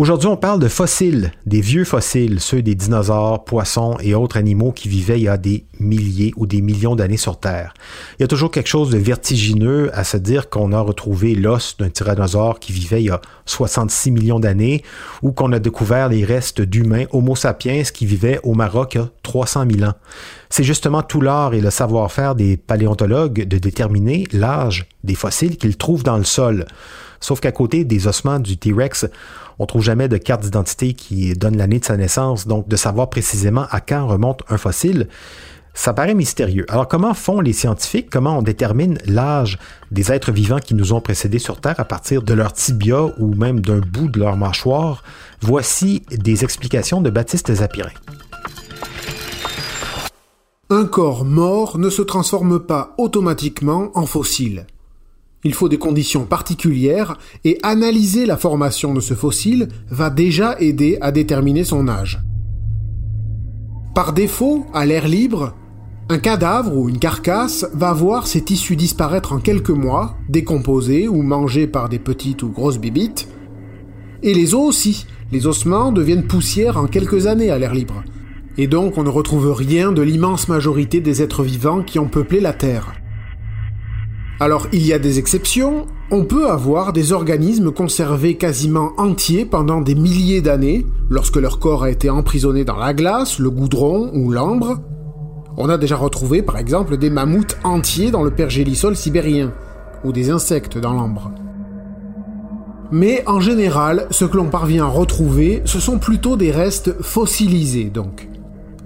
Aujourd'hui, on parle de fossiles, des vieux fossiles, ceux des dinosaures, poissons et autres animaux qui vivaient il y a des milliers ou des millions d'années sur Terre. Il y a toujours quelque chose de vertigineux à se dire qu'on a retrouvé l'os d'un tyrannosaure qui vivait il y a 66 millions d'années ou qu'on a découvert les restes d'humains Homo sapiens qui vivaient au Maroc il y a 300 000 ans. C'est justement tout l'art et le savoir-faire des paléontologues de déterminer l'âge des fossiles qu'ils trouvent dans le sol. Sauf qu'à côté des ossements du T-Rex, on trouve jamais de carte d'identité qui donne l'année de sa naissance, donc de savoir précisément à quand remonte un fossile, ça paraît mystérieux. Alors comment font les scientifiques? Comment on détermine l'âge des êtres vivants qui nous ont précédés sur Terre à partir de leur tibia ou même d'un bout de leur mâchoire? Voici des explications de Baptiste Zapirin. Un corps mort ne se transforme pas automatiquement en fossile. Il faut des conditions particulières et analyser la formation de ce fossile va déjà aider à déterminer son âge. Par défaut, à l'air libre, un cadavre ou une carcasse va voir ses tissus disparaître en quelques mois, décomposés ou mangés par des petites ou grosses bibites, et les os aussi, les ossements deviennent poussière en quelques années à l'air libre. Et donc on ne retrouve rien de l'immense majorité des êtres vivants qui ont peuplé la Terre. Alors il y a des exceptions, on peut avoir des organismes conservés quasiment entiers pendant des milliers d'années, lorsque leur corps a été emprisonné dans la glace, le goudron ou l'ambre. On a déjà retrouvé par exemple des mammouths entiers dans le pergélisol sibérien, ou des insectes dans l'ambre. Mais en général, ce que l'on parvient à retrouver, ce sont plutôt des restes fossilisés donc.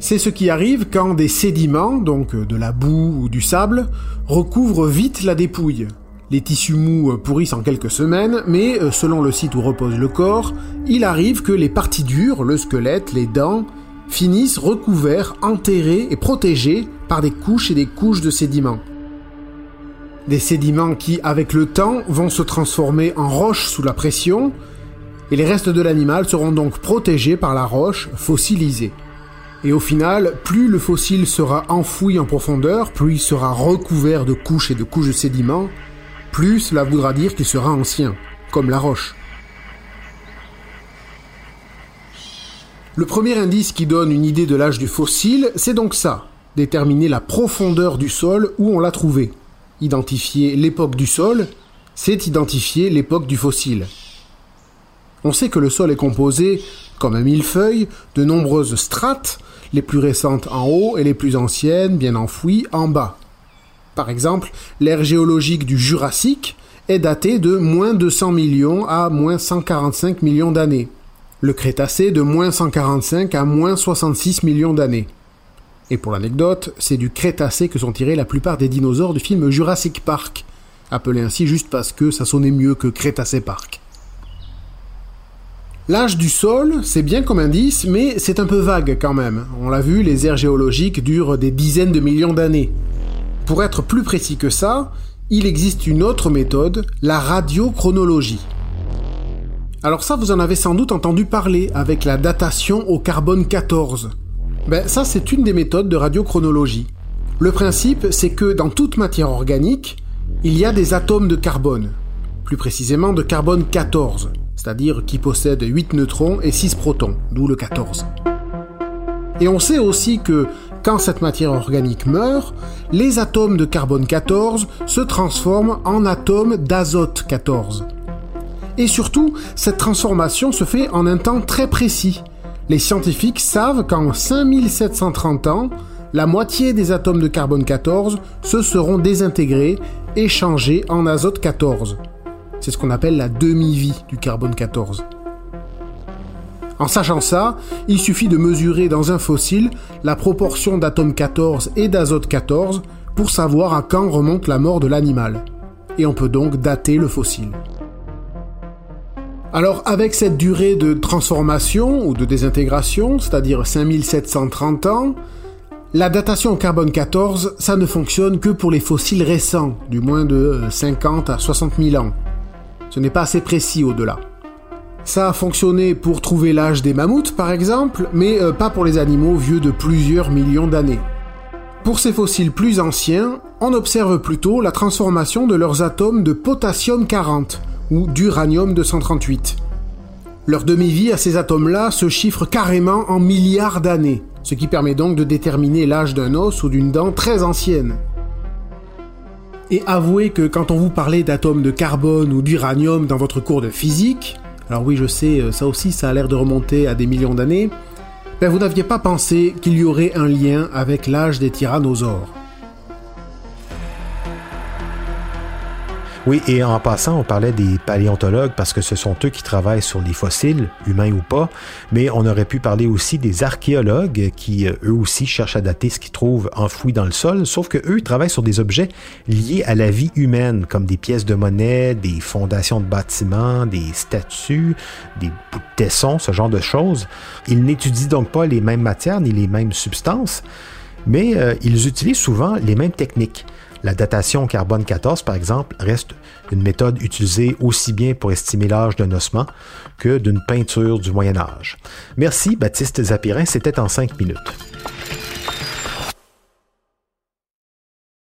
C'est ce qui arrive quand des sédiments, donc de la boue ou du sable, recouvrent vite la dépouille. Les tissus mous pourrissent en quelques semaines, mais euh, selon le site où repose le corps, il arrive que les parties dures, le squelette, les dents, finissent recouverts, enterrés et protégés par des couches et des couches de sédiments. Des sédiments qui, avec le temps, vont se transformer en roches sous la pression, et les restes de l'animal seront donc protégés par la roche fossilisée. Et au final, plus le fossile sera enfoui en profondeur, plus il sera recouvert de couches et de couches de sédiments, plus cela voudra dire qu'il sera ancien, comme la roche. Le premier indice qui donne une idée de l'âge du fossile, c'est donc ça, déterminer la profondeur du sol où on l'a trouvé. Identifier l'époque du sol, c'est identifier l'époque du fossile. On sait que le sol est composé, comme un millefeuille, de nombreuses strates les plus récentes en haut et les plus anciennes, bien enfouies, en bas. Par exemple, l'ère géologique du Jurassique est datée de moins 200 millions à moins 145 millions d'années. Le Crétacé de moins 145 à moins 66 millions d'années. Et pour l'anecdote, c'est du Crétacé que sont tirés la plupart des dinosaures du film Jurassic Park, appelé ainsi juste parce que ça sonnait mieux que Crétacé Park. L'âge du sol, c'est bien comme indice, mais c'est un peu vague quand même. On l'a vu, les aires géologiques durent des dizaines de millions d'années. Pour être plus précis que ça, il existe une autre méthode, la radiochronologie. Alors ça, vous en avez sans doute entendu parler avec la datation au carbone 14. Ben ça, c'est une des méthodes de radiochronologie. Le principe, c'est que dans toute matière organique, il y a des atomes de carbone, plus précisément de carbone 14 c'est-à-dire qui possède 8 neutrons et 6 protons, d'où le 14. Et on sait aussi que quand cette matière organique meurt, les atomes de carbone 14 se transforment en atomes d'azote 14. Et surtout, cette transformation se fait en un temps très précis. Les scientifiques savent qu'en 5730 ans, la moitié des atomes de carbone 14 se seront désintégrés et changés en azote 14. C'est ce qu'on appelle la demi-vie du carbone 14. En sachant ça, il suffit de mesurer dans un fossile la proportion d'atomes 14 et d'azote 14 pour savoir à quand remonte la mort de l'animal. Et on peut donc dater le fossile. Alors avec cette durée de transformation ou de désintégration, c'est-à-dire 5730 ans, la datation au carbone 14, ça ne fonctionne que pour les fossiles récents, du moins de 50 à 60 000 ans. Ce n'est pas assez précis au-delà. Ça a fonctionné pour trouver l'âge des mammouths par exemple, mais euh, pas pour les animaux vieux de plusieurs millions d'années. Pour ces fossiles plus anciens, on observe plutôt la transformation de leurs atomes de potassium 40 ou d'uranium 238. Leur demi-vie à ces atomes-là se chiffre carrément en milliards d'années, ce qui permet donc de déterminer l'âge d'un os ou d'une dent très ancienne. Et avouez que quand on vous parlait d'atomes de carbone ou d'uranium dans votre cours de physique, alors oui je sais, ça aussi ça a l'air de remonter à des millions d'années, ben vous n'aviez pas pensé qu'il y aurait un lien avec l'âge des tyrannosaures. Oui, et en passant, on parlait des paléontologues parce que ce sont eux qui travaillent sur les fossiles, humains ou pas, mais on aurait pu parler aussi des archéologues qui, euh, eux aussi, cherchent à dater ce qu'ils trouvent enfoui dans le sol, sauf que eux travaillent sur des objets liés à la vie humaine, comme des pièces de monnaie, des fondations de bâtiments, des statues, des bouts de tessons, ce genre de choses. Ils n'étudient donc pas les mêmes matières ni les mêmes substances, mais euh, ils utilisent souvent les mêmes techniques. La datation carbone 14, par exemple, reste une méthode utilisée aussi bien pour estimer l'âge d'un ossement que d'une peinture du Moyen Âge. Merci, Baptiste Zapirin, c'était en cinq minutes.